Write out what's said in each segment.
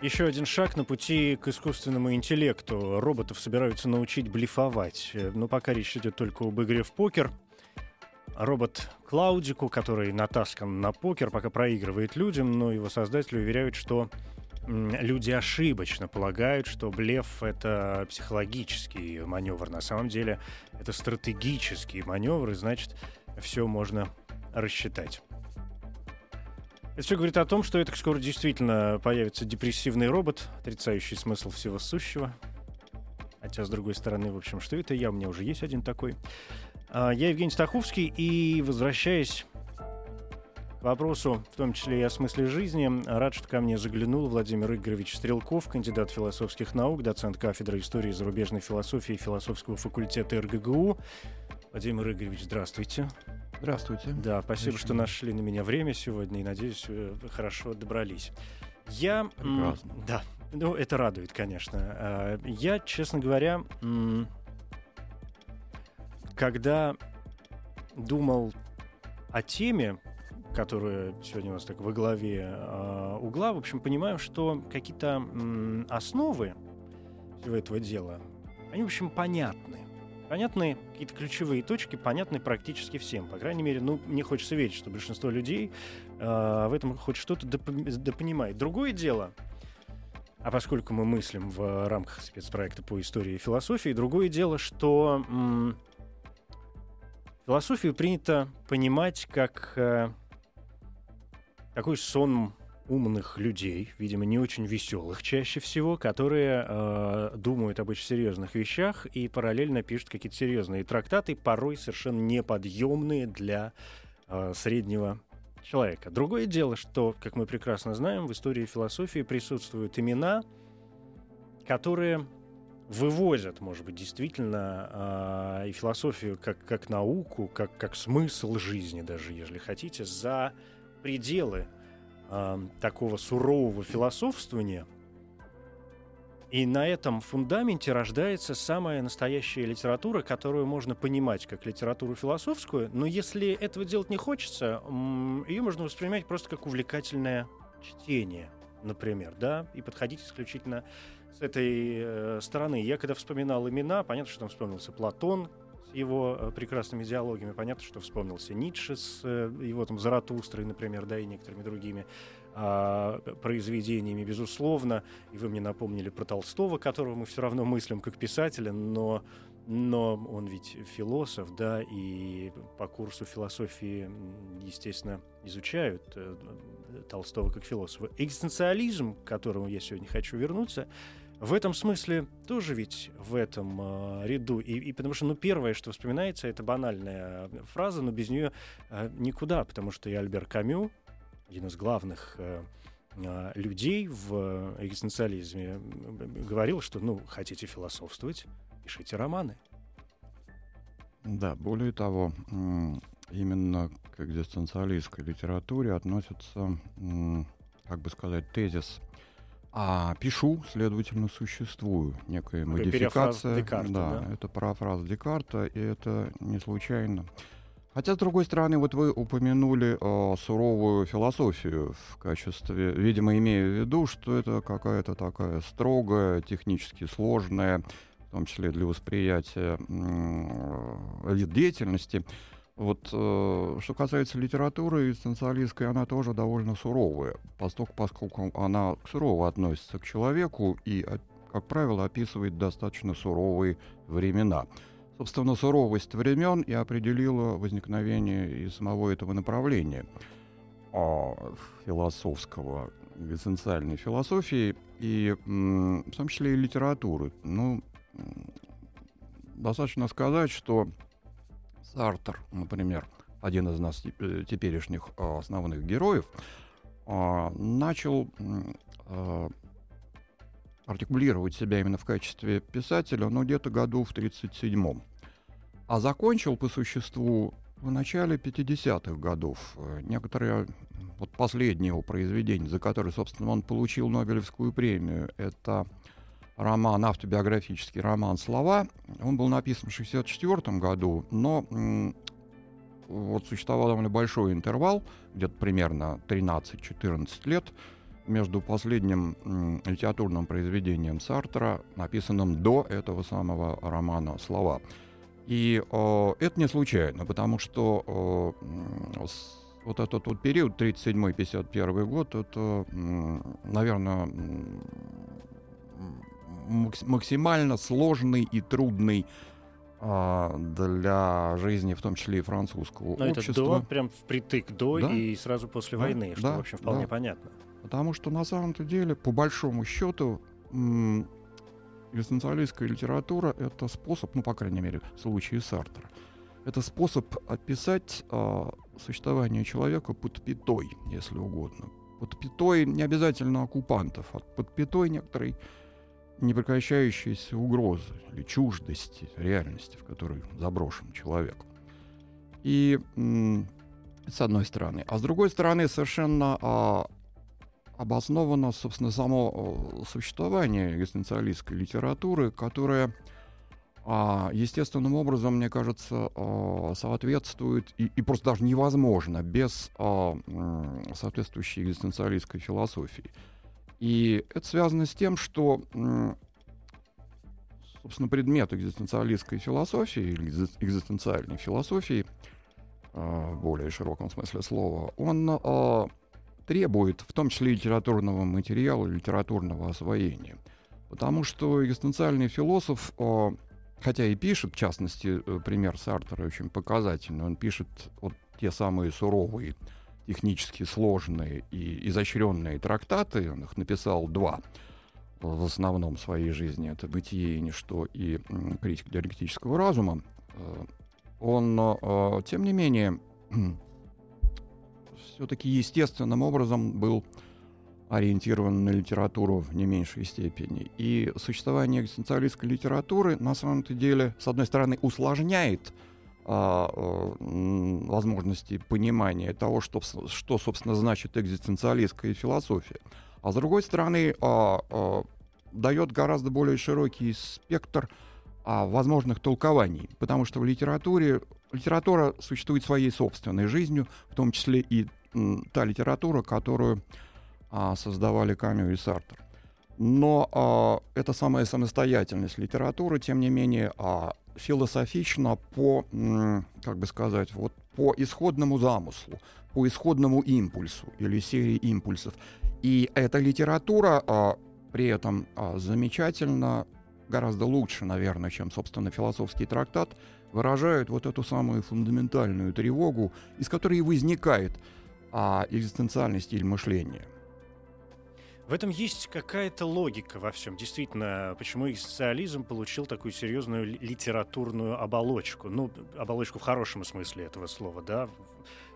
Еще один шаг на пути к искусственному интеллекту. Роботов собираются научить блефовать. Э, Но пока речь идет только об игре в покер. Робот Клаудику, который натаскан на покер, пока проигрывает людям, но его создатели уверяют, что люди ошибочно полагают, что блеф — это психологический маневр. На самом деле это стратегический маневр, и значит, все можно рассчитать. Это все говорит о том, что это скоро действительно появится депрессивный робот, отрицающий смысл всего сущего. Хотя, с другой стороны, в общем, что это я? У меня уже есть один такой. А, Я Евгений Стаховский, и возвращаясь к вопросу, в том числе и о смысле жизни, рад, что ко мне заглянул Владимир Игоревич Стрелков, кандидат философских наук, доцент кафедры истории зарубежной философии философского факультета РГГУ. Владимир Игоревич, здравствуйте. Здравствуйте. Да, спасибо, Отлично. что нашли на меня время сегодня, и надеюсь, э, вы хорошо добрались. Я... Прекрасно. Да, ну, это радует, конечно. А, Я, честно говоря, когда думал о теме, которая сегодня у нас так во главе а, угла, в общем, понимаю, что какие-то основы всего этого дела, они, в общем, понятны. Понятны какие-то ключевые точки, понятны практически всем. По крайней мере, ну, мне хочется верить, что большинство людей а, в этом хоть что-то допо- допонимает. Другое дело, а поскольку мы мыслим в рамках спецпроекта по истории и философии, другое дело, что м, философию принято понимать как э, такой сон умных людей, видимо, не очень веселых чаще всего, которые э, думают об очень серьезных вещах и параллельно пишут какие-то серьезные трактаты, порой совершенно неподъемные для э, среднего человека. Другое дело, что, как мы прекрасно знаем, в истории философии присутствуют имена, которые вывозят, может быть, действительно а, и философию как, как науку, как, как смысл жизни даже, если хотите, за пределы а, такого сурового философствования. И на этом фундаменте рождается самая настоящая литература, которую можно понимать как литературу философскую, но если этого делать не хочется, ее можно воспринимать просто как увлекательное чтение, например, да, и подходить исключительно с этой э, стороны. Я когда вспоминал имена, понятно, что там вспомнился Платон его э, прекрасными диалогами, понятно, что вспомнился Ницше с э, его там Заратустрой, например, да, и некоторыми другими а, произведениями, безусловно. И вы мне напомнили про Толстого, которого мы все равно мыслим как писателя, но но он ведь философ, да, и по курсу философии, естественно, изучают э, Толстого как философа. Экзистенциализм, к которому я сегодня хочу вернуться, в этом смысле тоже ведь в этом э, ряду. И, и потому что, ну, первое, что вспоминается, это банальная фраза, но без нее э, никуда, потому что и Альбер Камю, один из главных э, людей в экзистенциализме, говорил, что, ну, хотите философствовать, пишите романы. Да, более того, именно к экзистенциалистской литературе относится, как бы сказать, тезис «а пишу, следовательно, существую». Некая перефраз модификация. Декарта, да, да? это парафраз Декарта, и это не случайно. Хотя, с другой стороны, вот вы упомянули э, суровую философию в качестве, видимо, имея в виду, что это какая-то такая строгая, технически сложная, в том числе для восприятия э, деятельности. Вот э, что касается литературы экзистенциалистской, она тоже довольно суровая, поскольку, поскольку она сурово относится к человеку и, как правило, описывает достаточно суровые времена. Собственно, суровость времен и определила возникновение и самого этого направления а, философского, экзистенциальной философии, и в том числе и литературы. Ну, достаточно сказать, что Сартер, например, один из нас э, теперешних а, основных героев, а, начал артикулировать себя именно в качестве писателя, ну, где-то году в 1937-м. А закончил по существу в начале 50-х годов. Э, некоторые, вот последнее его произведение, за которое, собственно, он получил Нобелевскую премию, это роман, автобиографический роман «Слова». Он был написан в 64 году, но вот существовал довольно большой интервал, где-то примерно 13-14 лет, между последним литературным произведением Сартера, написанным до этого самого романа «Слова». И э, это не случайно, потому что э, с, вот этот вот период, 37-51 год, это, наверное, максимально сложный и трудный а, для жизни, в том числе и французского Но общества. это до, прям впритык до Да. и сразу после Да, войны, что, да, в общем, вполне да. понятно. Потому что на самом-то деле, по большому счету, экзистенциалистская литература — это способ, ну, по крайней мере, в случае Сартера, это способ описать а, существование человека под пятой, если угодно. Под пятой не обязательно оккупантов, а под пятой некоторой непрекращающейся угрозы или чуждости реальности, в которой заброшен человек. И с одной стороны. А с другой стороны, совершенно а, обосновано, собственно, само э, существование экзистенциалистской литературы, которая а, естественным образом, мне кажется, а, соответствует и, и просто даже невозможно без а, соответствующей экзистенциалистской философии. И это связано с тем, что, собственно, предмет экзистенциалистской философии или экзи- экзистенциальной философии а, в более широком смысле слова, он а, требует в том числе литературного материала, литературного освоения. Потому что экзистенциальный философ, а, хотя и пишет, в частности, э, пример Сартера очень показательный, он пишет вот те самые суровые, технически сложные и изощренные трактаты, он их написал два в основном в своей жизни, это «Бытие и ничто» и «Критика диалектического разума», Э, он, э, тем не менее, все-таки естественным образом был ориентирован на литературу в не меньшей степени. И существование экзистенциалистской литературы на самом-то деле, с одной стороны, усложняет э, возможности понимания того, что, что, собственно, значит экзистенциалистская философия. А с другой стороны, а, а, дает гораздо более широкий спектр а, возможных толкований, потому что в литературе литература существует своей собственной жизнью, в том числе и та литература, которую а, создавали Камю и Сартер. Но а, эта самая самостоятельность литературы, тем не менее, а, философична по, как бы сказать, вот по исходному замыслу, по исходному импульсу или серии импульсов. И эта литература а, при этом а, замечательно, гораздо лучше, наверное, чем, собственно, философский трактат, выражает вот эту самую фундаментальную тревогу, из которой и возникает а, экзистенциальный стиль мышления. В этом есть какая-то логика во всем. Действительно, почему экзистенциализм получил такую серьезную ли- литературную оболочку. Ну, оболочку в хорошем смысле этого слова, да,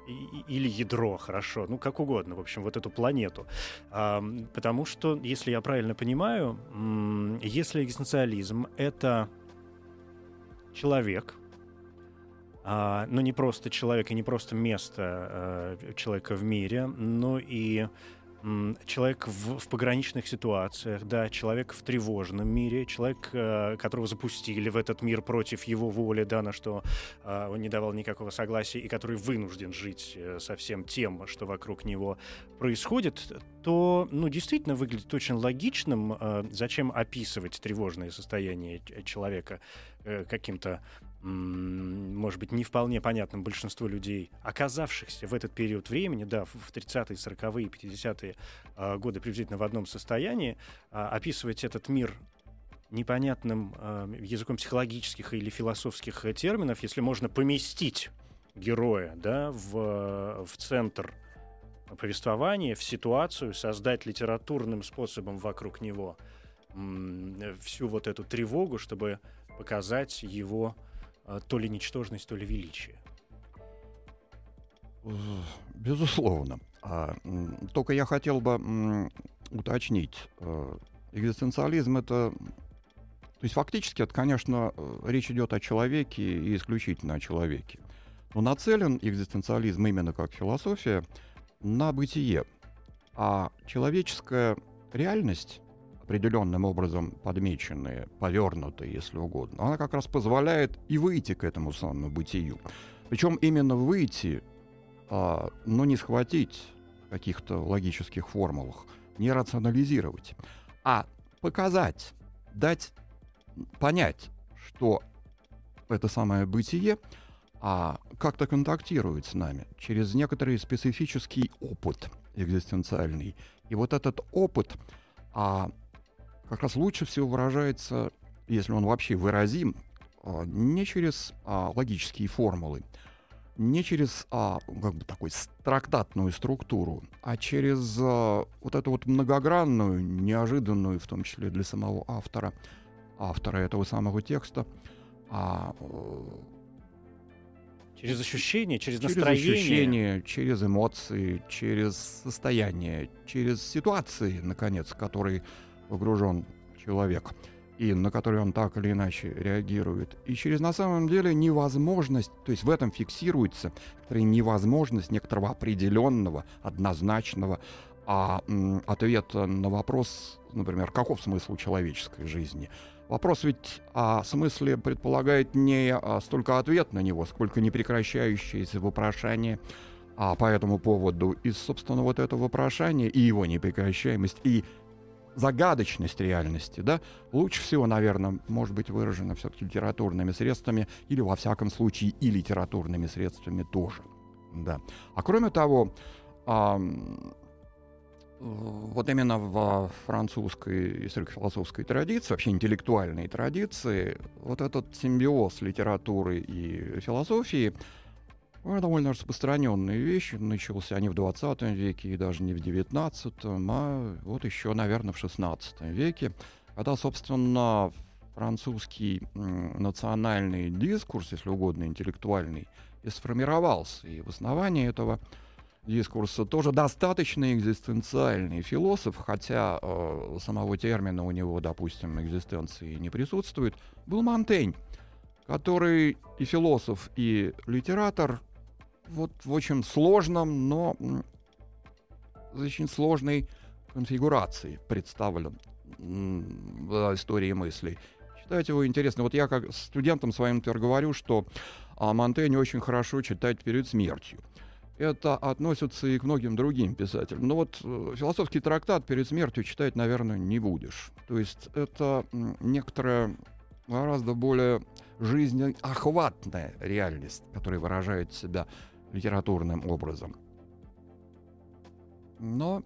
или ядро, хорошо, ну, как угодно, в общем, вот эту планету. Потому что, если я правильно понимаю, если экзистенциализм — это человек, а, но не просто человек и не просто место э, человека в мире, но и человек в, в пограничных ситуациях, да, человек в тревожном мире, человек, э, которого запустили в этот мир против его воли, да, на что э, он не давал никакого согласия, и который вынужден жить э, со всем тем, что вокруг него происходит, то, ну, действительно выглядит очень логичным, э, зачем описывать тревожное состояние человека каким-то может быть, не вполне понятным большинству людей, оказавшихся в этот период времени, да, в в 30-е, 40-е, 50-е а, годы приблизительно в одном состоянии, а, описывать этот мир непонятным а, языком психологических или философских э, терминов, если можно поместить героя, да, в, в центр повествования, в ситуацию, создать литературным способом вокруг него всю вот эту тревогу, чтобы показать его то ли ничтожность, то ли величие. Безусловно. А, только я хотел бы уточнить. э, Экзистенциализм это... То есть фактически это, конечно, э, речь идет о человеке и исключительно о человеке. Но нацелен экзистенциализм именно как философия на бытие. А человеческая реальность, определенным образом подмеченная, повернутая, если угодно, она как раз позволяет и выйти к этому самому бытию. Причем именно выйти, а, но не схватить каких-то логических формулах, не рационализировать, а показать, дать понять, что это самое бытие а, как-то контактирует с нами через некоторый специфический опыт экзистенциальный. И вот этот опыт а, как раз лучше всего выражается, если он вообще выразим, а, не через а, логические формулы, не через а, как бы такой трактатную структуру, а через а, вот эту вот многогранную, неожиданную, в том числе для самого автора, автора этого самого текста, а, через ощущения, через, через настроение. ощущения, через эмоции, через состояние, через ситуации, наконец, которые погружен человек и на которые он так или иначе реагирует. И через на самом деле невозможность, то есть в этом фиксируется невозможность некоторого определенного, однозначного а, ответа на вопрос, например, каков смысл человеческой жизни. Вопрос ведь о смысле предполагает не а, столько ответ на него, сколько непрекращающееся вопрошание а, по этому поводу. И, собственно, вот это вопрошание и его непрекращаемость, и загадочность реальности, да, лучше всего, наверное, может быть выражена все-таки литературными средствами или, во всяком случае, и литературными средствами тоже. Да. А кроме того, а, вот именно в французской историко-философской традиции, вообще интеллектуальной традиции, вот этот симбиоз литературы и философии – довольно распространенные вещи. Начался они в 20 веке и даже не в 19, а вот еще, наверное, в 16 веке, когда, собственно, французский национальный дискурс, если угодно, интеллектуальный, и сформировался. И в основании этого дискурса тоже достаточно экзистенциальный философ, хотя э, самого термина у него, допустим, экзистенции не присутствует, был Монтень, который и философ, и литератор, вот в очень сложном, но очень сложной конфигурации представлен в истории мыслей. Читать его интересно. Вот я как студентам своим например, говорю, что а, Монтень очень хорошо читать перед смертью. Это относится и к многим другим писателям. Но вот э, философский трактат перед смертью читать, наверное, не будешь. То есть это некоторая гораздо более жизнеохватная реальность, которая выражает себя литературным образом. Но...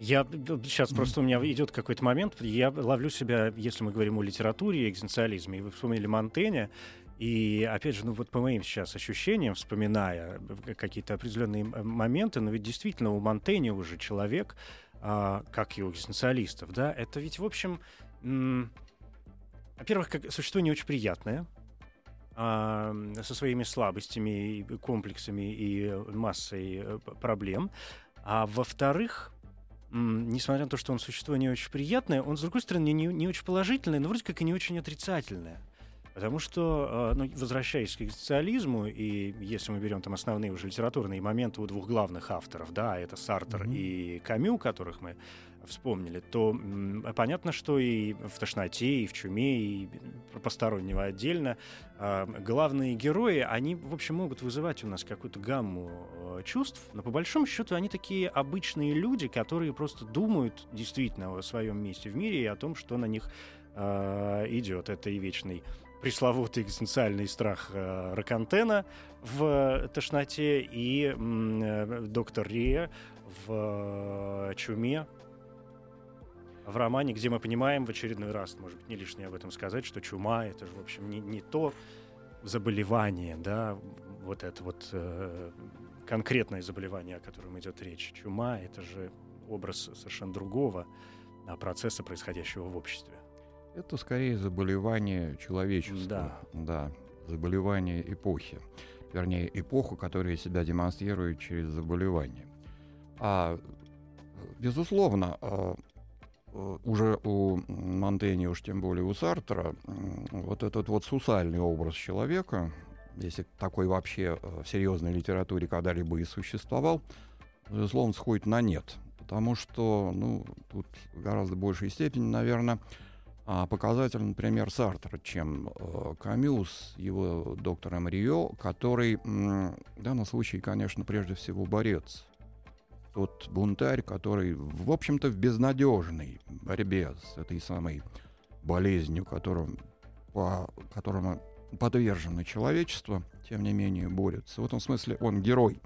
Я сейчас просто у меня идет какой-то момент, я ловлю себя, если мы говорим о литературе и экзистенциализме, и вы вспомнили Монтэня, и опять же, ну вот по моим сейчас ощущениям, вспоминая какие-то определенные моменты, но ведь действительно у Монтэня уже человек, а, как и у экзистенциалистов, да, это ведь, в общем, во-первых, существо не очень приятное, со своими слабостями, комплексами и массой э, проблем. А во-вторых, несмотря на то, что он существо не очень приятное, он, с другой стороны, не, не очень положительное, но вроде как и не очень отрицательное. Потому что, а, ну, возвращаясь к экзистенциализму, и если мы берем там основные уже литературные моменты у двух главных авторов, да, это Сартер mm-hmm. и Камю, которых мы вспомнили, то понятно, что и в «Тошноте», и в «Чуме», и постороннего отдельно э, главные герои, они, в общем, могут вызывать у нас какую-то гамму э, чувств, но по большому счету они такие обычные люди, которые просто думают действительно о своем месте в мире и о том, что на них э, идет. Это и вечный пресловутый экзистенциальный страх э, Ракантена в «Тошноте» и э, доктор Рия в э, «Чуме», в романе, где мы понимаем в очередной раз, может быть, не лишнее об этом сказать, что чума — это же, в общем, не, не то заболевание, да, вот это вот э, конкретное заболевание, о котором идет речь. Чума — это же образ совершенно другого а, процесса, происходящего в обществе. Это скорее заболевание человечества. Да. Да, заболевание эпохи. Вернее, эпоху, которая себя демонстрирует через заболевание. А, безусловно, а, уже у Монтенья, уж тем более у Сартра, вот этот вот сусальный образ человека, если такой вообще в серьезной литературе когда-либо и существовал, безусловно, сходит на нет. Потому что, ну, тут в гораздо большей степени, наверное, а, показатель, например, Сартер, чем э, Камю с его доктором Рио, который в данном случае, конечно, прежде всего борец. Тот бунтарь, который, в общем-то, в безнадежной борьбе с этой самой болезнью, которым, по которому подвержено человечество, тем не менее борется. В этом смысле он герой.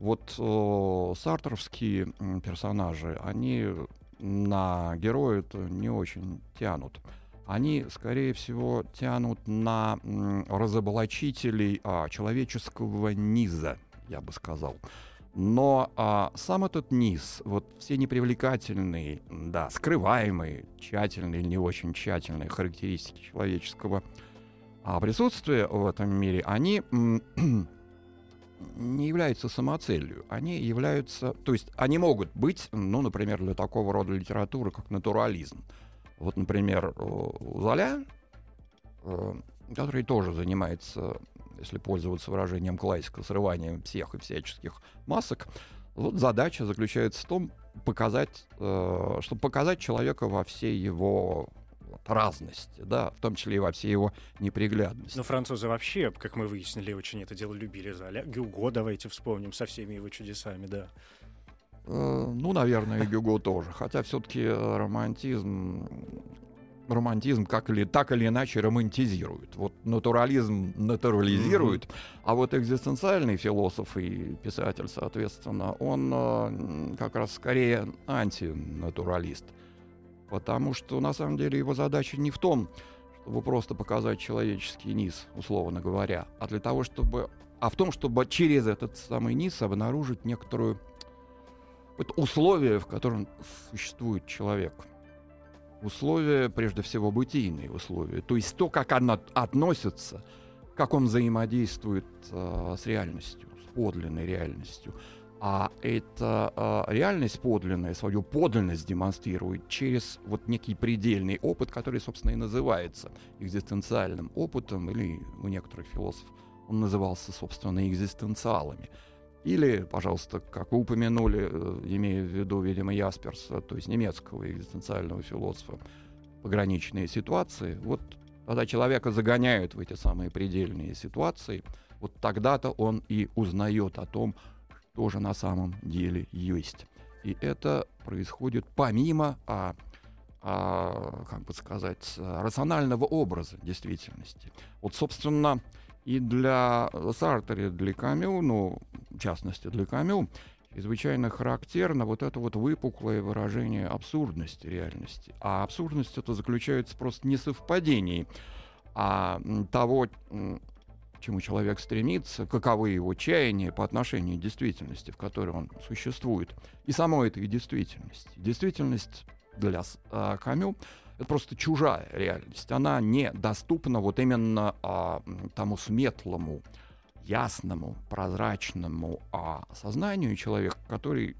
Вот э, сартровские персонажи, они на героя это не очень тянут. Они, скорее всего, тянут на разоблачителей а, человеческого низа, я бы сказал. Но а, сам этот низ, вот все непривлекательные, да, скрываемые, тщательные или не очень тщательные характеристики человеческого а, присутствия в этом мире, они не являются самоцелью. Они являются... То есть они могут быть, ну, например, для такого рода литературы, как натурализм. Вот, например, у Золя, э, который тоже занимается, если пользоваться выражением классика, срыванием всех и всяческих масок, вот задача заключается в том, показать, э, чтобы показать человека во всей его разности, да, в том числе и во всей его неприглядности. Но французы вообще, как мы выяснили, очень это дело любили. Золя. Гюго давайте вспомним со всеми его чудесами, да. Э, ну, наверное, и Гюго тоже. Хотя все-таки э, романтизм романтизм как или, так или иначе романтизирует. Вот натурализм натурализирует, mm-hmm. а вот экзистенциальный философ и писатель, соответственно, он э, как раз скорее антинатуралист. Потому что на самом деле его задача не в том, чтобы просто показать человеческий низ, условно говоря, а для того, чтобы, а в том, чтобы через этот самый низ обнаружить некоторую вот условие, в котором существует человек. Условия, прежде всего, бытийные условия. То есть то, как она относится, как он взаимодействует э, с реальностью, с подлинной реальностью а эта а, реальность подлинная, свою подлинность демонстрирует через вот некий предельный опыт, который, собственно, и называется экзистенциальным опытом, или у некоторых философов он назывался, собственно, экзистенциалами. Или, пожалуйста, как вы упомянули, э, имея в виду, видимо, Ясперса, то есть немецкого экзистенциального философа, пограничные ситуации, вот когда человека загоняют в эти самые предельные ситуации, вот тогда-то он и узнает о том, тоже на самом деле есть. И это происходит помимо, а, а, как бы сказать, рационального образа действительности. Вот, собственно, и для Сартера, для Камю, ну, в частности, для Камю, чрезвычайно характерно вот это вот выпуклое выражение абсурдности реальности. А абсурдность это заключается просто не совпадении, а того, чему человек стремится, каковы его чаяния по отношению к действительности, в которой он существует, и самой этой действительности. Действительность для э, Камю это просто чужая реальность. Она недоступна вот именно а, тому светлому, ясному, прозрачному а, сознанию человека, который,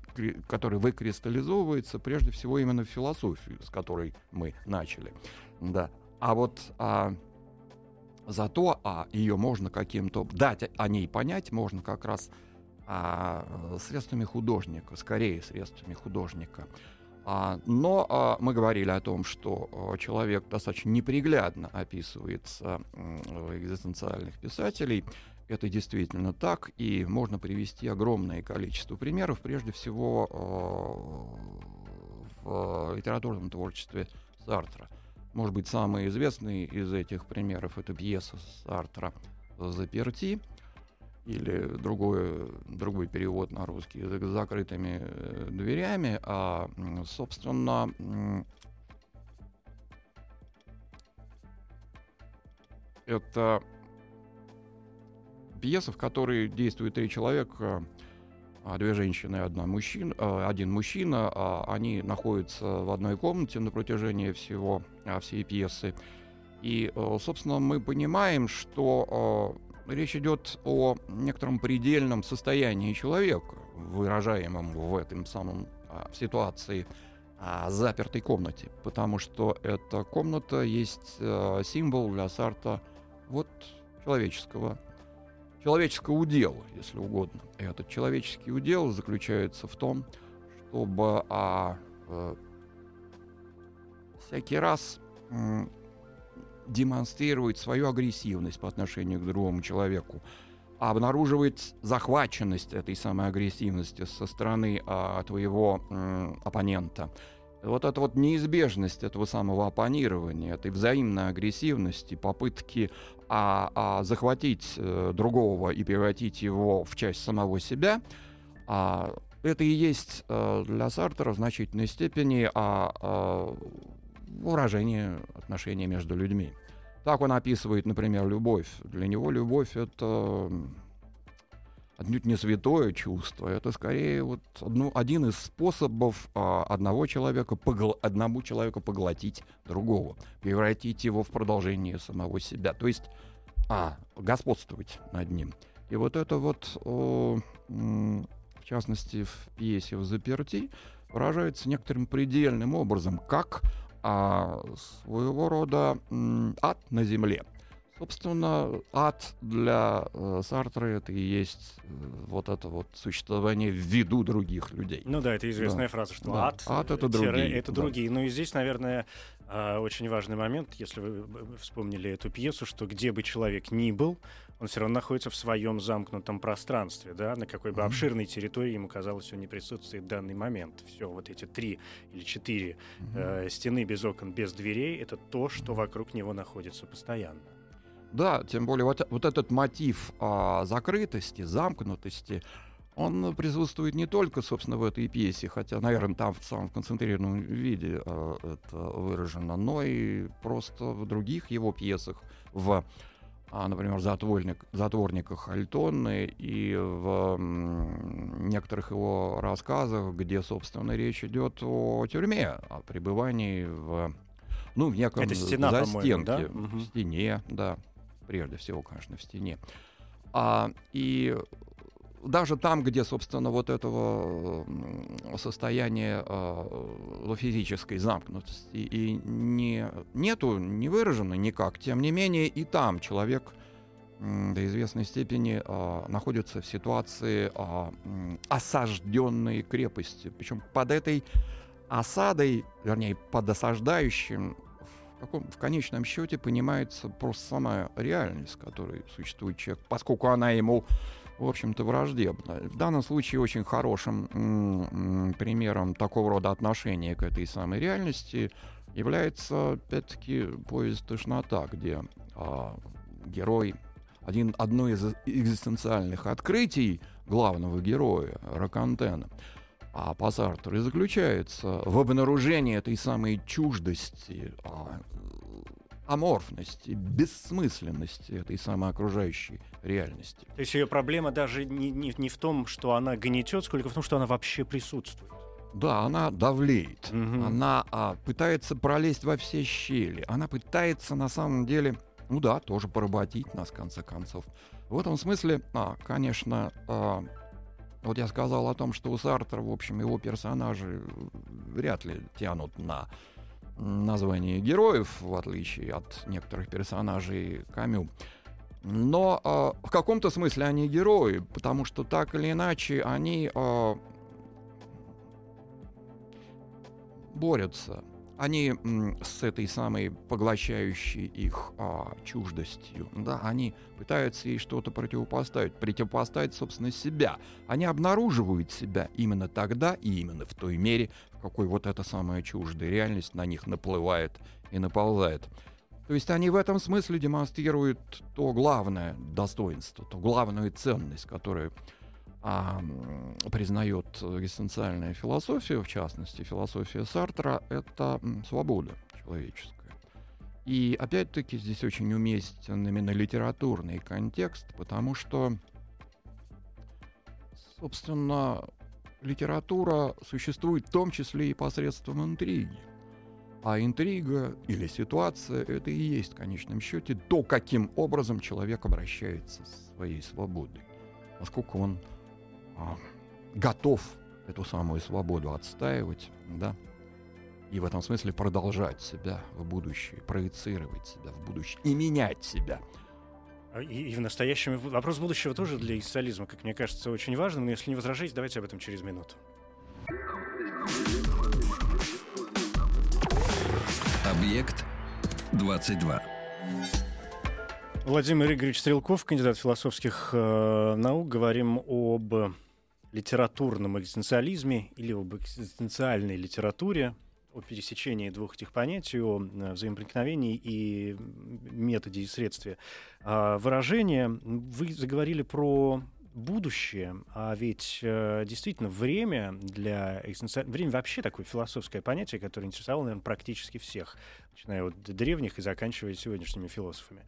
который выкристаллизовывается прежде всего именно в философию, с которой мы начали. Да. А вот а, Зато а, ее можно каким-то дать о ней понять, можно как раз а, средствами художника, скорее средствами художника. А, но а, мы говорили о том, что а, человек достаточно неприглядно описывается в экзистенциальных писателей. Это действительно так, и можно привести огромное количество примеров, прежде всего в литературном творчестве Сартра. Может быть, самый известный из этих примеров это пьеса Сартра «Заперти», или другой, другой перевод на русский язык с закрытыми э, дверями, а, собственно, это пьеса, в которой действует три человека, а, две женщины и одна мужчина, а, один мужчина. А, они находятся в одной комнате на протяжении всего всей пьесы. И, собственно, мы понимаем, что речь идет о некотором предельном состоянии человека, выражаемом в этом самом в ситуации а, запертой комнате, потому что эта комната есть э, символ для Сарта вот человеческого человеческого удела, если угодно. И этот человеческий удел заключается в том, чтобы а, а, всякий раз м, демонстрировать свою агрессивность по отношению к другому человеку, обнаруживать захваченность этой самой агрессивности со стороны а, твоего м, оппонента. Вот эта вот неизбежность этого самого оппонирования, этой взаимной агрессивности, попытки а, а, захватить а, другого и превратить его в часть самого себя, а, это и есть а, для Сартера в значительной степени а, а, выражение отношений между людьми. Так он описывает, например, любовь. Для него любовь — это отнюдь не святое чувство, это скорее вот одну, один из способов а, одного человека погл, одному человеку поглотить другого, превратить его в продолжение самого себя, то есть а, господствовать над ним. И вот это вот, о, в частности, в пьесе «В заперти» выражается некоторым предельным образом, как а, своего рода ад на земле — Собственно, ад для э, Сартра это и есть э, вот это вот существование в виду других людей. Ну да, это известная да. фраза, что да. ад, ад это другие. Это да. другие. Ну и здесь, наверное, э, очень важный момент, если вы вспомнили эту пьесу, что где бы человек ни был, он все равно находится в своем замкнутом пространстве, да, на какой бы mm-hmm. обширной территории ему казалось, он не присутствует в данный момент. Все, вот эти три или четыре mm-hmm. э, стены без окон, без дверей, это то, что вокруг него находится постоянно. Да, тем более вот, вот этот мотив а, закрытости, замкнутости, он присутствует не только, собственно, в этой пьесе, хотя, наверное, там в самом концентрированном виде а, это выражено, но и просто в других его пьесах, в, например, «Затворник», «Затворниках Альтонны» и в некоторых его рассказах, где, собственно, речь идет о тюрьме, о пребывании в ну, в неком Это стена, застенке, да? в стене, да прежде всего, конечно, в стене. А, и даже там, где, собственно, вот этого состояния э, физической замкнутости и не, нету, не выражено никак, тем не менее и там человек до известной степени э, находится в ситуации э, осажденной крепости. Причем под этой осадой, вернее, под осаждающим в конечном счете понимается просто сама реальность, которой существует человек, поскольку она ему, в общем-то, враждебна. В данном случае очень хорошим примером такого рода отношения к этой самой реальности является, опять-таки, поезд «Тошнота», где а, герой, один, одно из экзистенциальных открытий главного героя, Ракантена, а по Сартру и заключается в обнаружении этой самой чуждости, а, аморфности, бессмысленности этой самой окружающей реальности. То есть ее проблема даже не, не, не в том, что она гнетет, сколько в том, что она вообще присутствует. Да, она давлеет, угу. она а, пытается пролезть во все щели, она пытается на самом деле, ну да, тоже поработить нас в конце концов. В этом смысле, а, конечно, а, вот я сказал о том, что у Сартра, в общем, его персонажи вряд ли тянут на название героев, в отличие от некоторых персонажей Камю. Но э, в каком-то смысле они герои, потому что так или иначе они э, борются они с этой самой поглощающей их а, чуждостью, да, они пытаются ей что-то противопоставить, противопоставить, собственно, себя. Они обнаруживают себя именно тогда и именно в той мере, какой вот эта самая чуждая реальность на них наплывает и наползает. То есть они в этом смысле демонстрируют то главное достоинство, ту главную ценность, которую а, признает экзистенциальная философия, в частности, философия Сартра, это свобода человеческая. И опять-таки здесь очень уместен именно литературный контекст, потому что, собственно, литература существует в том числе и посредством интриги. А интрига или ситуация — это и есть в конечном счете то, каким образом человек обращается с своей свободой. Насколько он а, готов эту самую свободу отстаивать, да, и в этом смысле продолжать себя в будущее, проецировать себя в будущее и менять себя. А, и, и в настоящем вопрос будущего тоже для социализма, как мне кажется, очень важным. Но если не возражаете, давайте об этом через минуту. Объект 22. Владимир Игоревич Стрелков, кандидат философских э, наук. Говорим об литературном экзистенциализме или об экзистенциальной литературе, о пересечении двух этих понятий, о э, взаимопроникновении и методе и средстве э, выражения. Вы заговорили про будущее, а ведь э, действительно время для экзистенциального... Время вообще такое философское понятие, которое интересовало, наверное, практически всех, начиная от древних и заканчивая сегодняшними философами.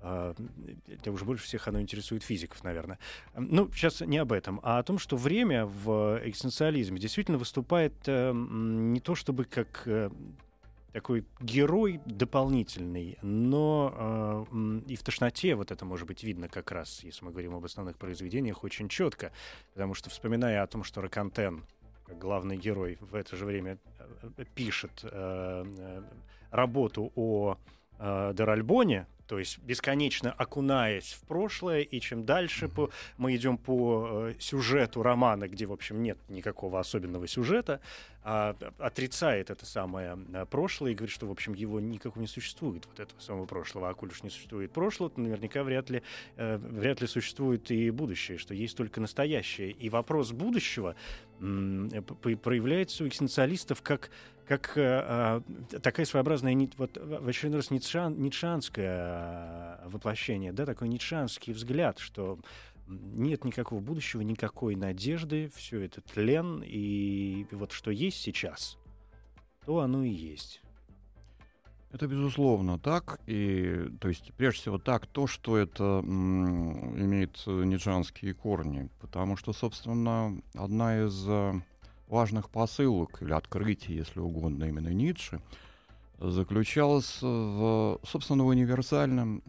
Это уже больше всех оно интересует физиков, наверное. Ну, сейчас не об этом, а о том, что время в экзистенциализме действительно выступает uh, не то чтобы как uh, такой герой дополнительный, но э, и в тошноте вот это может быть видно как раз, если мы говорим об основных произведениях, очень четко, потому что вспоминая о том, что Ракантен, главный герой, в это же время э, пишет э, э, работу о э, Деральбоне, то есть бесконечно окунаясь в прошлое, и чем дальше по, мы идем по э, сюжету романа, где, в общем, нет никакого особенного сюжета, а, отрицает это самое э, прошлое и говорит, что, в общем, его никакого не существует, вот этого самого прошлого. А коль уж не существует прошлого, то наверняка вряд ли, э, вряд ли существует и будущее, что есть только настоящее. И вопрос будущего проявляется у экзистенциалистов как как э, э, такая своеобразная, вот в очередной раз ницшан, ницшанское э, воплощение, да, такой ницшанский взгляд, что нет никакого будущего, никакой надежды, все это тлен, и вот что есть сейчас, то оно и есть. Это безусловно так, и то есть прежде всего так то, что это м, имеет ницшанские корни, потому что, собственно, одна из важных посылок или открытий, если угодно, именно Ницше, заключалась в, собственно, в универсальном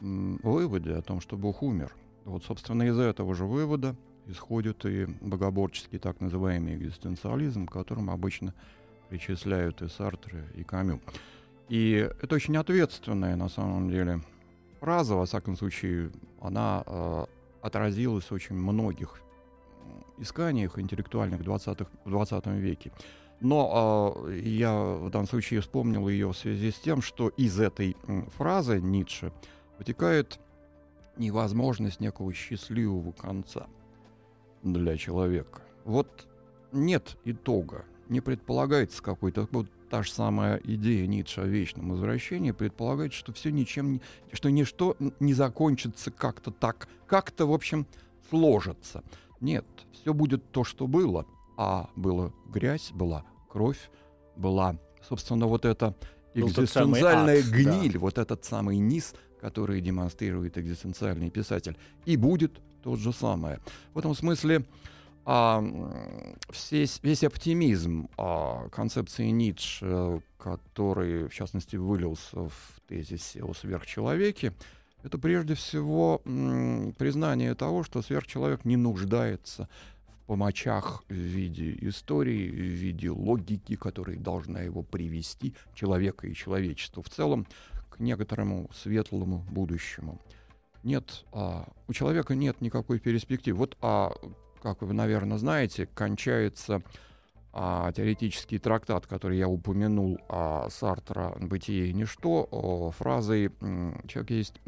выводе о том, что Бог умер. Вот, собственно, из этого же вывода исходит и богоборческий так называемый экзистенциализм, к которому обычно причисляют и Сартре, и Камю. И это очень ответственная, на самом деле, фраза, во всяком случае, она э, отразилась в очень многих исканиях интеллектуальных 20 в 20 веке. Но э, я в данном случае вспомнил ее в связи с тем, что из этой фразы Ницше вытекает невозможность некого счастливого конца для человека. Вот нет итога, не предполагается какой-то вот та же самая идея Ницше о вечном возвращении предполагает, что все ничем не, что ничто не закончится как-то так, как-то, в общем, сложится. Нет, все будет то, что было. А была грязь, была кровь, была, собственно, вот эта экзистенциальная ад, гниль, да. вот этот самый низ, который демонстрирует экзистенциальный писатель. И будет то же самое. В этом смысле а, весь, весь оптимизм а, концепции Ницше, который, в частности, вылился в тезисе о сверхчеловеке, это прежде всего м, признание того, что сверхчеловек не нуждается в помочах в виде истории, в виде логики, которая должна его привести, человека и человечества в целом, к некоторому светлому будущему. Нет, а, у человека нет никакой перспективы. Вот, а, как вы, наверное, знаете, кончается а, теоретический трактат, который я упомянул, а, Сартра «Бытие и ничто», о, фразой «Человек есть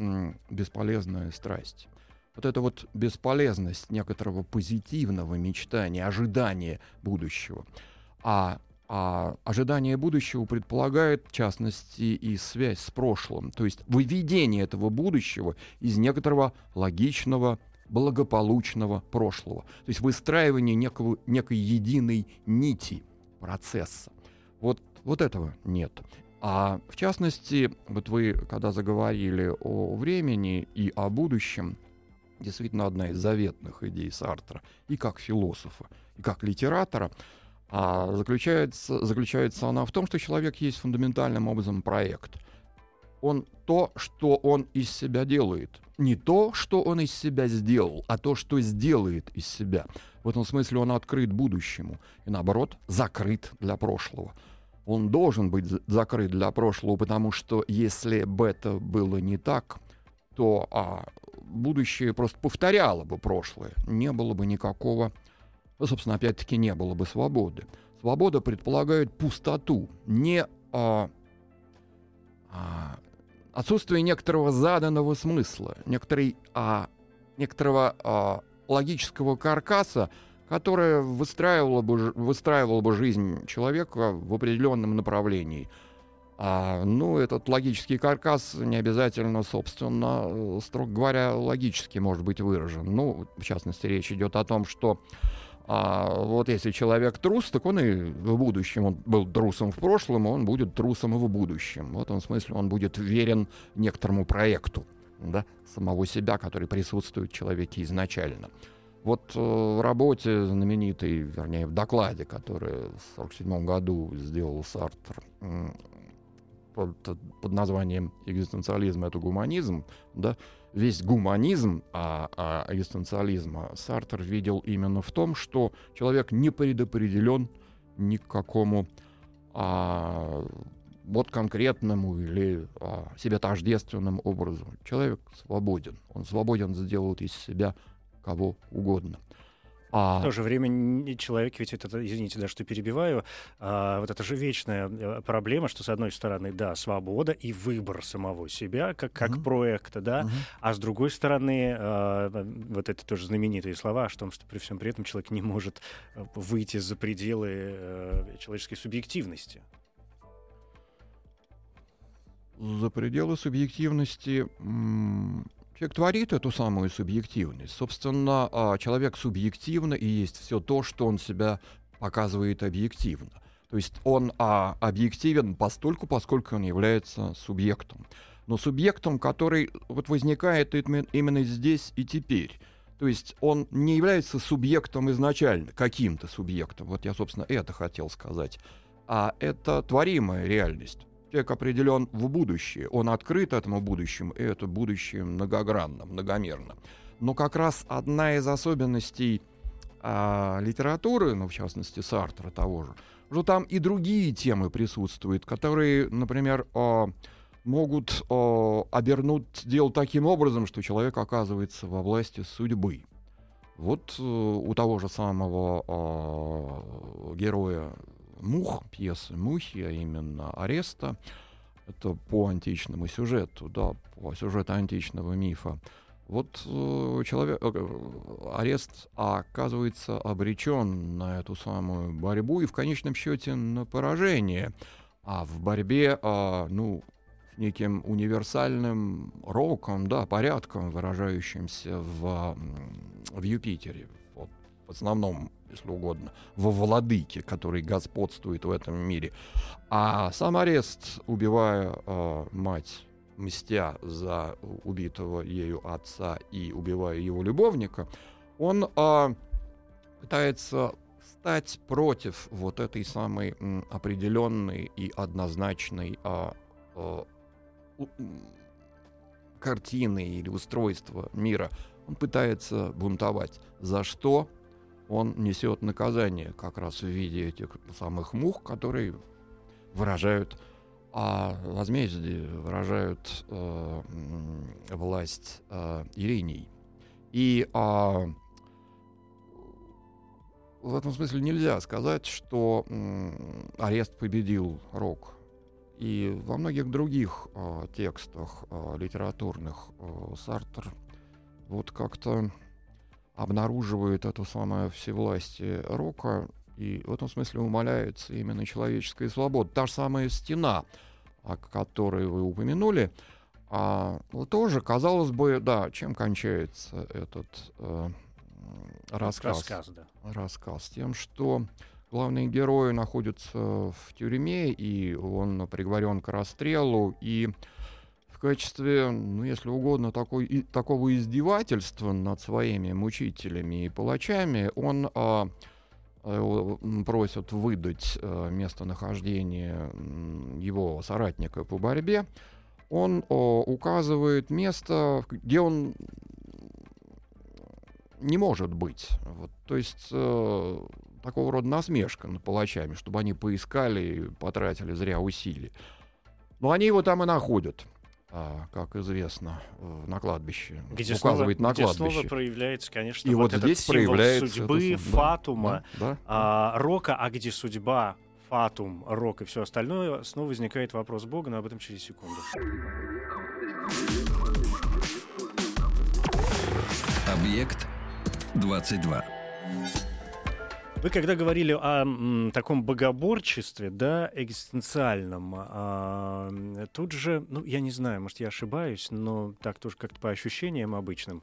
бесполезная страсть». Вот эта вот бесполезность некоторого позитивного мечтания, ожидания будущего. А а ожидание будущего предполагает, в частности, и связь с прошлым, то есть выведение этого будущего из некоторого логичного благополучного прошлого. То есть выстраивание некого, некой единой нити процесса. Вот, вот этого нет. А в частности, вот вы, когда заговорили о времени и о будущем, действительно одна из заветных идей Сартра и как философа, и как литератора, а заключается, заключается она в том, что человек есть фундаментальным образом проект. Он то, что он из себя делает – не то, что он из себя сделал, а то, что сделает из себя. В этом смысле он открыт будущему и, наоборот, закрыт для прошлого. Он должен быть закрыт для прошлого, потому что если бы это было не так, то а, будущее просто повторяло бы прошлое. Не было бы никакого, ну, собственно, опять-таки не было бы свободы. Свобода предполагает пустоту, не а, а, отсутствие некоторого заданного смысла, некоторой, а, некоторого а, логического каркаса, которое выстраивало бы, выстраивало бы жизнь человека в определенном направлении. А, ну, этот логический каркас не обязательно, собственно, строго говоря, логически может быть выражен. Ну, в частности, речь идет о том, что а вот если человек трус, так он и в будущем, он был трусом в прошлом, он будет трусом и в будущем. В этом смысле он будет верен некоторому проекту да, самого себя, который присутствует в человеке изначально. Вот э, в работе знаменитой, вернее, в докладе, который в 1947 году сделал Сартр э, под, под названием «Экзистенциализм — это гуманизм», да, весь гуманизм а, а, экзистенциализма Сартер видел именно в том, что человек не предопределен ни к какому а, вот конкретному или а, себе тождественному образу. Человек свободен. Он свободен сделать из себя кого угодно. А... В то же время человек, ведь это, извините, да, что перебиваю, а, вот это же вечная э, проблема, что с одной стороны, да, свобода и выбор самого себя как, как uh-huh. проекта, да, uh-huh. а с другой стороны, а, вот это тоже знаменитые слова о том, что при всем при этом человек не может э, выйти за пределы а, человеческой субъективности. За пределы субъективности Человек творит эту самую субъективность. Собственно, а, человек субъективно и есть все то, что он себя показывает объективно. То есть он а, объективен постольку, поскольку он является субъектом. Но субъектом, который вот возникает именно здесь и теперь. То есть он не является субъектом изначально, каким-то субъектом. Вот я, собственно, это хотел сказать. А это творимая реальность. Человек определен в будущее, он открыт этому будущему, и это будущее многогранно, многомерно. Но как раз одна из особенностей а, литературы, ну, в частности, Сартра того же, что там и другие темы присутствуют, которые, например, а, могут а, обернуть дело таким образом, что человек оказывается во власти судьбы. Вот э, у того же самого э, героя мух, пьесы «Мухи», а именно «Ареста». Это по античному сюжету, да, по сюжету античного мифа. Вот э, человек, э, арест оказывается обречен на эту самую борьбу и в конечном счете на поражение. А в борьбе, э, ну, неким универсальным роком, да, порядком, выражающимся в, в Юпитере, вот, в основном если угодно, во владыке, который господствует в этом мире. А сам арест, убивая э, мать, мстя за убитого ею отца и убивая его любовника, он э, пытается стать против вот этой самой м, определенной и однозначной э, э, картины или устройства мира. Он пытается бунтовать. За что? Он несет наказание как раз в виде этих самых мух, которые выражают а возмездие, выражают э, власть э, Ириней. И э, в этом смысле нельзя сказать, что э, арест победил Рок. И во многих других э, текстах э, литературных э, Сартер вот как-то обнаруживает эту самое всевластие рока, и в этом смысле умаляется именно человеческая свобода. Та же самая стена, о которой вы упомянули, а, тоже, казалось бы, да, чем кончается этот э, рассказ? Рассказ, да. Рассказ тем, что главный герой находится в тюрьме, и он приговорен к расстрелу, и в качестве, ну, если угодно, такой, и, такого издевательства над своими мучителями и палачами, он а, а, просит выдать а, местонахождение его соратника по борьбе, он о, указывает место, где он не может быть. Вот, то есть э, такого рода насмешка над палачами, чтобы они поискали и потратили зря усилий. Но они его там и находят. А, как известно, на кладбище. Где указывает снова, на где кладбище. снова проявляется, конечно, и вот, вот здесь проявляется судьбы, это, фатума, да, да, а, рока, а где судьба, фатум, рок и все остальное, снова возникает вопрос Бога, но об этом через секунду. Объект 22. Вы когда говорили о м, таком богоборчестве, да, экзистенциальном, а, тут же, ну, я не знаю, может, я ошибаюсь, но так тоже как-то по ощущениям обычным,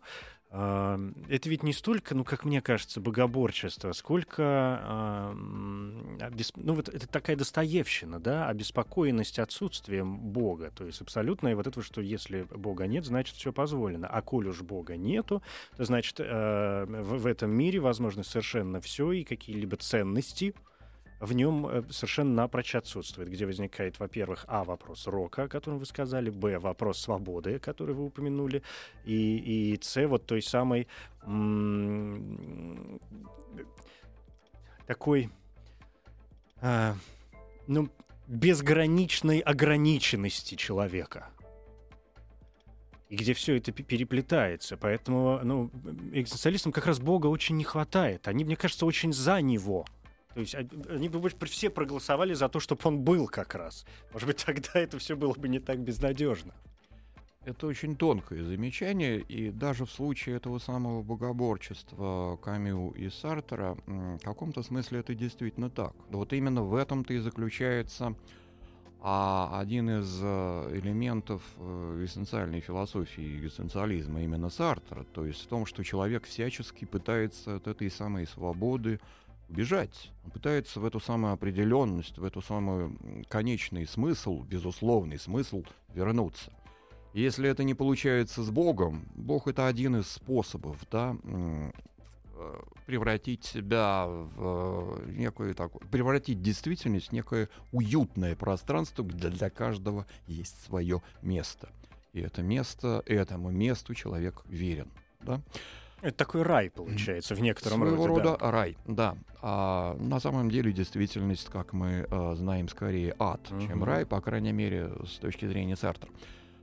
это ведь не столько, ну, как мне кажется, богоборчество, сколько, ну, вот это такая достоевщина, да, обеспокоенность отсутствием Бога, то есть абсолютно вот это, что если Бога нет, значит, все позволено, а коль уж Бога нету, значит, э, в этом мире возможно совершенно все и какие-либо ценности, в нем э, совершенно напрочь отсутствует, где возникает, во-первых, а, вопрос рока, о котором вы сказали, б, вопрос свободы, который вы упомянули, и, и с, вот той самой м- такой, а, ну, безграничной ограниченности человека и где все это переплетается. Поэтому ну, экзистенциалистам как раз Бога очень не хватает. Они, мне кажется, очень за него. То есть они бы все проголосовали за то, чтобы он был как раз. Может быть, тогда это все было бы не так безнадежно. Это очень тонкое замечание, и даже в случае этого самого богоборчества Камю и Сартера в каком-то смысле это действительно так. Вот именно в этом-то и заключается а один из э, элементов э, эссенциальной философии экзистенциализма именно Сартера, то есть в том, что человек всячески пытается от этой самой свободы убежать. Он пытается в эту самую определенность, в эту самую конечный смысл, безусловный смысл вернуться. И если это не получается с Богом, Бог это один из способов, да, э, превратить себя в э, некое такое, превратить действительность в некое уютное пространство, где для каждого есть свое место. И это место, этому месту человек верен. Да? Это такой рай, получается, в некотором Своего роде. рода да. рай, да. А на самом деле действительность, как мы а, знаем, скорее ад, угу. чем рай, по крайней мере, с точки зрения Сартра.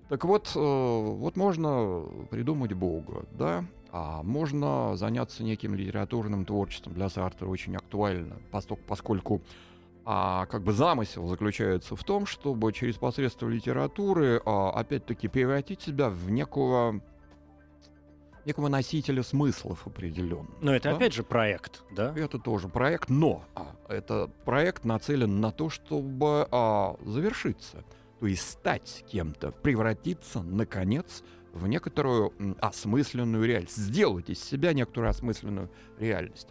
Так вот, э, вот можно придумать Бога, да, а можно заняться неким литературным творчеством для Сартра очень актуально, поскольку а как бы замысел заключается в том, чтобы через посредство литературы а, опять-таки превратить себя в некого некого носителя смыслов определенных. Но это да? опять же проект, да? Это тоже проект, но а, это проект нацелен на то, чтобы а, завершиться, то есть стать кем-то, превратиться, наконец, в некоторую м, осмысленную реальность, сделать из себя некоторую осмысленную реальность.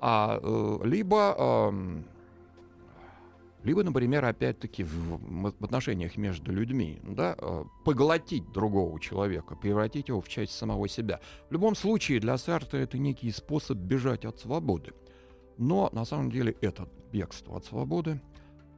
А, э, либо э, либо, например, опять-таки в, отношениях между людьми, да, э, поглотить другого человека, превратить его в часть самого себя. В любом случае для Сарта это некий способ бежать от свободы. Но на самом деле это бегство от свободы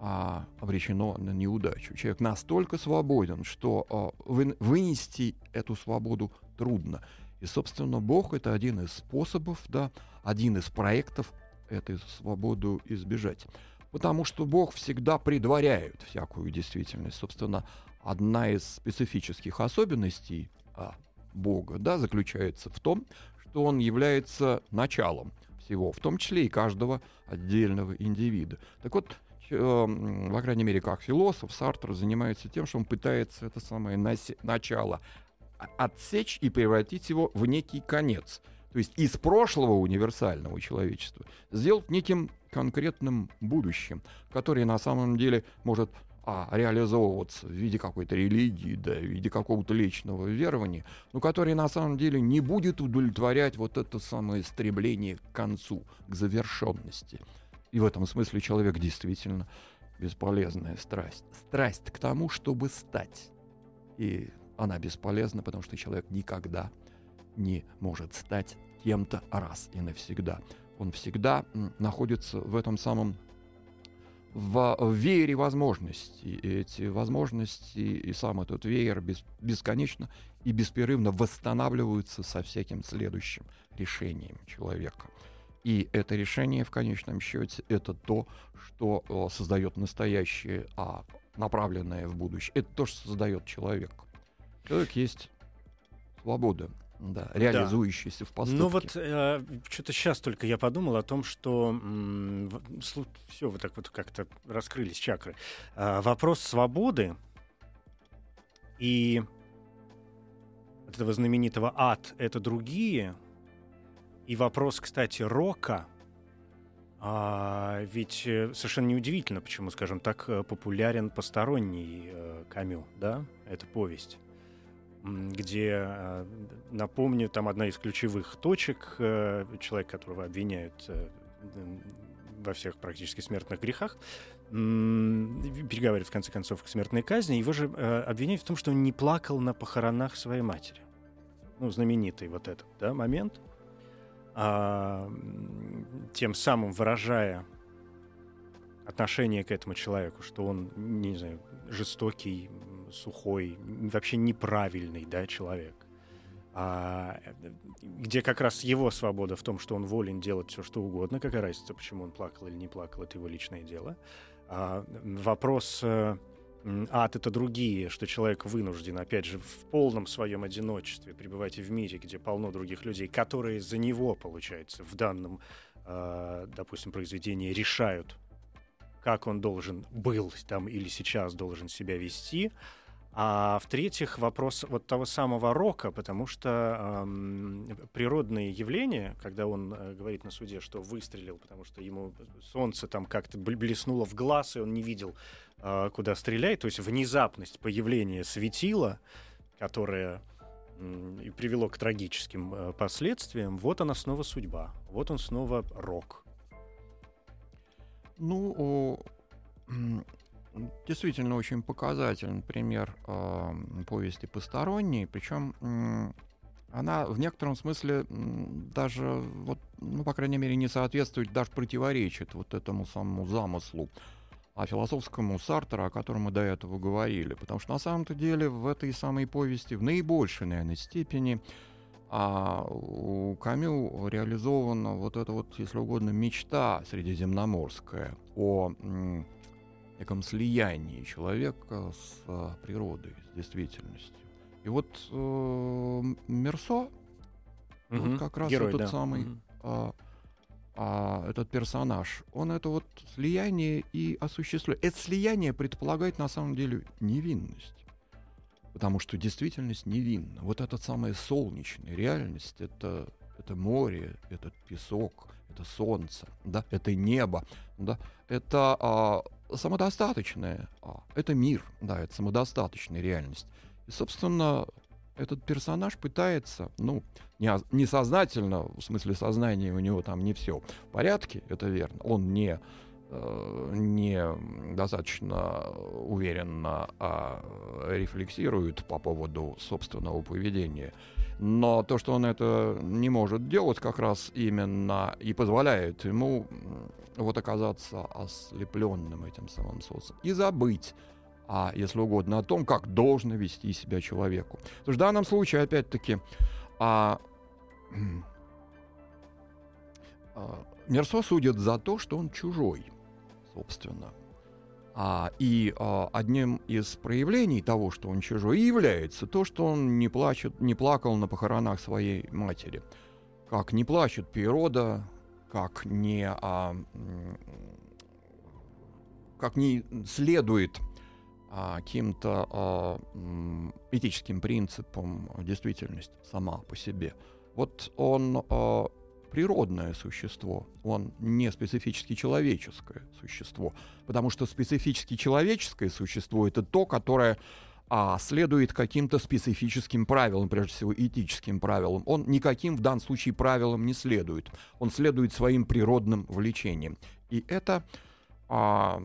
а, обречено на неудачу. Человек настолько свободен, что а, вы, вынести эту свободу трудно. И, собственно, Бог это один из способов, да, один из проектов эту свободу избежать потому что Бог всегда предваряет всякую действительность. Собственно, одна из специфических особенностей а, Бога да, заключается в том, что Он является началом всего, в том числе и каждого отдельного индивида. Так вот, э, по крайней мере, как философ, Сартр занимается тем, что он пытается это самое начало отсечь и превратить его в некий конец. То есть из прошлого универсального человечества сделать неким конкретным будущим, которое на самом деле может а, реализовываться в виде какой-то религии, да, в виде какого-то личного верования, но которое на самом деле не будет удовлетворять вот это самое стремление к концу, к завершенности. И в этом смысле человек действительно бесполезная страсть. Страсть к тому, чтобы стать. И она бесполезна, потому что человек никогда не может стать кем-то раз и навсегда он всегда находится в этом самом в веере возможностей. И эти возможности и сам этот веер бес, бесконечно и беспрерывно восстанавливаются со всяким следующим решением человека. И это решение в конечном счете это то, что о, создает настоящее, а направленное в будущее. Это то, что создает человек. Человек есть свобода да, реализующийся да. в поступке. Ну вот э, что-то сейчас только я подумал о том, что м- все, вы так вот как-то раскрылись чакры. Э, вопрос свободы и этого знаменитого ад — это другие. И вопрос, кстати, рока — а, ведь э, совершенно неудивительно, почему, скажем так, э, популярен посторонний э, Камю, да, это повесть где, э, напомню, там одна из ключевых точек, э, человек, которого обвиняют э, во всех практически смертных грехах, переговаривает в конце концов к смертной казни, его же обвиняют в том, что он не плакал на похоронах своей матери. Ну, знаменитый вот этот да, момент. А, тем самым выражая отношение к этому человеку, что он, не знаю, жестокий, сухой, вообще неправильный да, человек. А, где как раз его свобода в том, что он волен делать все, что угодно, какая разница, почему он плакал или не плакал, это его личное дело. А, вопрос э, ад — это другие, что человек вынужден, опять же, в полном своем одиночестве пребывать в мире, где полно других людей, которые за него, получается, в данном, э, допустим, произведении решают, как он должен был там или сейчас должен себя вести, а в-третьих, вопрос вот того самого рока, потому что эм, природные явления, когда он э, говорит на суде, что выстрелил, потому что ему солнце там как-то блеснуло в глаз, и он не видел, э, куда стрелять, то есть внезапность появления светила, которое и привело к трагическим э, последствиям, вот она снова судьба, вот он снова рок. Ну, действительно очень показательный пример э, повести «Посторонний», причем э, она в некотором смысле даже, вот, ну, по крайней мере, не соответствует, даже противоречит вот этому самому замыслу а философскому Сартера, о котором мы до этого говорили. Потому что на самом-то деле в этой самой повести в наибольшей, наверное, степени а у Камю реализована вот эта вот, если угодно, мечта средиземноморская о неком слиянии человека с а, природой, с действительностью. И вот э, Мерсо, угу. вот как раз Герой, этот да. самый угу. а, а, этот персонаж, он это вот слияние и осуществляет. Это слияние предполагает на самом деле невинность. Потому что действительность невинна. Вот эта самая солнечная реальность, это, это море, этот песок, это солнце, да, это небо, да, это а, самодостаточная. А, это мир, да, это самодостаточная реальность. И, собственно, этот персонаж пытается, ну, не, несознательно, в смысле сознания у него там не все в порядке, это верно. Он не, э, не достаточно уверенно а, рефлексирует по поводу собственного поведения. Но то, что он это не может делать, как раз именно и позволяет ему вот оказаться ослепленным этим самым социумом и забыть а, если угодно, о том, как должно вести себя человеку. То есть в данном случае, опять-таки, а, а, Мерсо судит за то, что он чужой, собственно. А, и а, одним из проявлений того, что он чужой, является то, что он не, плачет, не плакал на похоронах своей матери. Как не плачет природа, как не, а, как не следует а, каким-то а, этическим принципам действительность сама по себе. Вот он а, природное существо, он не специфически человеческое существо, потому что специфически человеческое существо это то, которое а, следует каким-то специфическим правилам, прежде всего этическим правилам. Он никаким в данном случае правилам не следует. Он следует своим природным влечениям. И это а,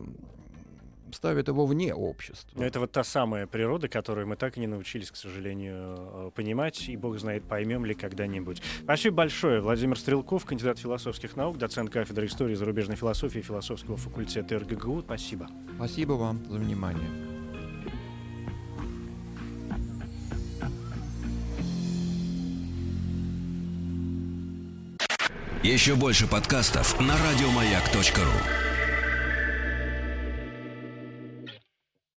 ставит его вне общества. Но это вот та самая природа, которую мы так и не научились, к сожалению, э, понимать, и бог знает, поймем ли когда-нибудь. Спасибо большое. Владимир Стрелков, кандидат философских наук, доцент кафедры истории зарубежной философии философского факультета РГГУ. Спасибо. Спасибо вам за внимание. Еще больше подкастов на радиомаяк.ру.